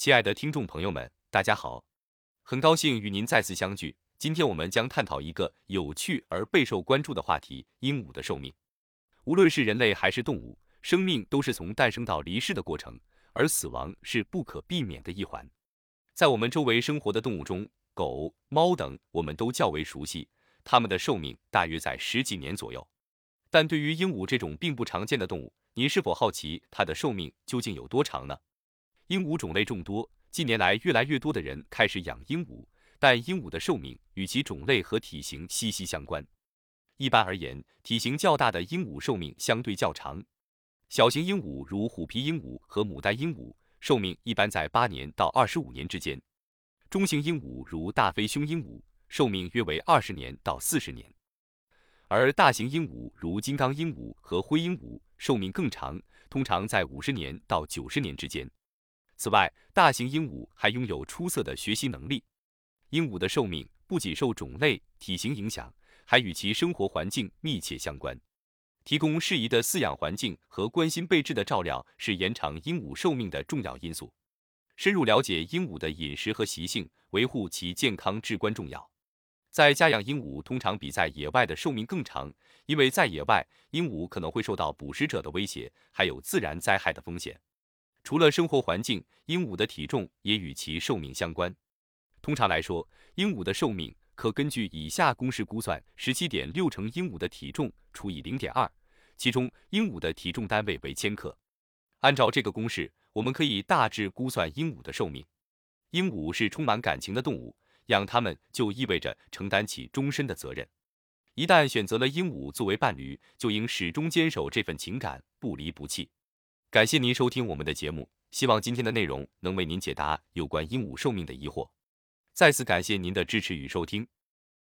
亲爱的听众朋友们，大家好，很高兴与您再次相聚。今天我们将探讨一个有趣而备受关注的话题——鹦鹉的寿命。无论是人类还是动物，生命都是从诞生到离世的过程，而死亡是不可避免的一环。在我们周围生活的动物中，狗、猫等我们都较为熟悉，它们的寿命大约在十几年左右。但对于鹦鹉这种并不常见的动物，您是否好奇它的寿命究竟有多长呢？鹦鹉种类众多，近年来越来越多的人开始养鹦鹉，但鹦鹉的寿命与其种类和体型息息相关。一般而言，体型较大的鹦鹉寿命相对较长，小型鹦鹉如虎皮鹦鹉和牡丹鹦鹉寿命一般在八年到二十五年之间，中型鹦鹉如大飞胸鹦鹉寿命约为二十年到四十年，而大型鹦鹉如金刚鹦鹉和灰鹦鹉寿命更长，通常在五十年到九十年之间。此外，大型鹦鹉还拥有出色的学习能力。鹦鹉的寿命不仅受种类、体型影响，还与其生活环境密切相关。提供适宜的饲养环境和关心备至的照料是延长鹦鹉寿命的重要因素。深入了解鹦鹉的饮食和习性，维护其健康至关重要。在家养鹦鹉通常比在野外的寿命更长，因为在野外，鹦鹉可能会受到捕食者的威胁，还有自然灾害的风险。除了生活环境，鹦鹉的体重也与其寿命相关。通常来说，鹦鹉的寿命可根据以下公式估算：十七点六乘鹦鹉的体重除以零点二，其中鹦鹉的体重单位为千克。按照这个公式，我们可以大致估算鹦鹉的寿命。鹦鹉是充满感情的动物，养它们就意味着承担起终身的责任。一旦选择了鹦鹉作为伴侣，就应始终坚守这份情感，不离不弃。感谢您收听我们的节目，希望今天的内容能为您解答有关鹦鹉寿命的疑惑。再次感谢您的支持与收听。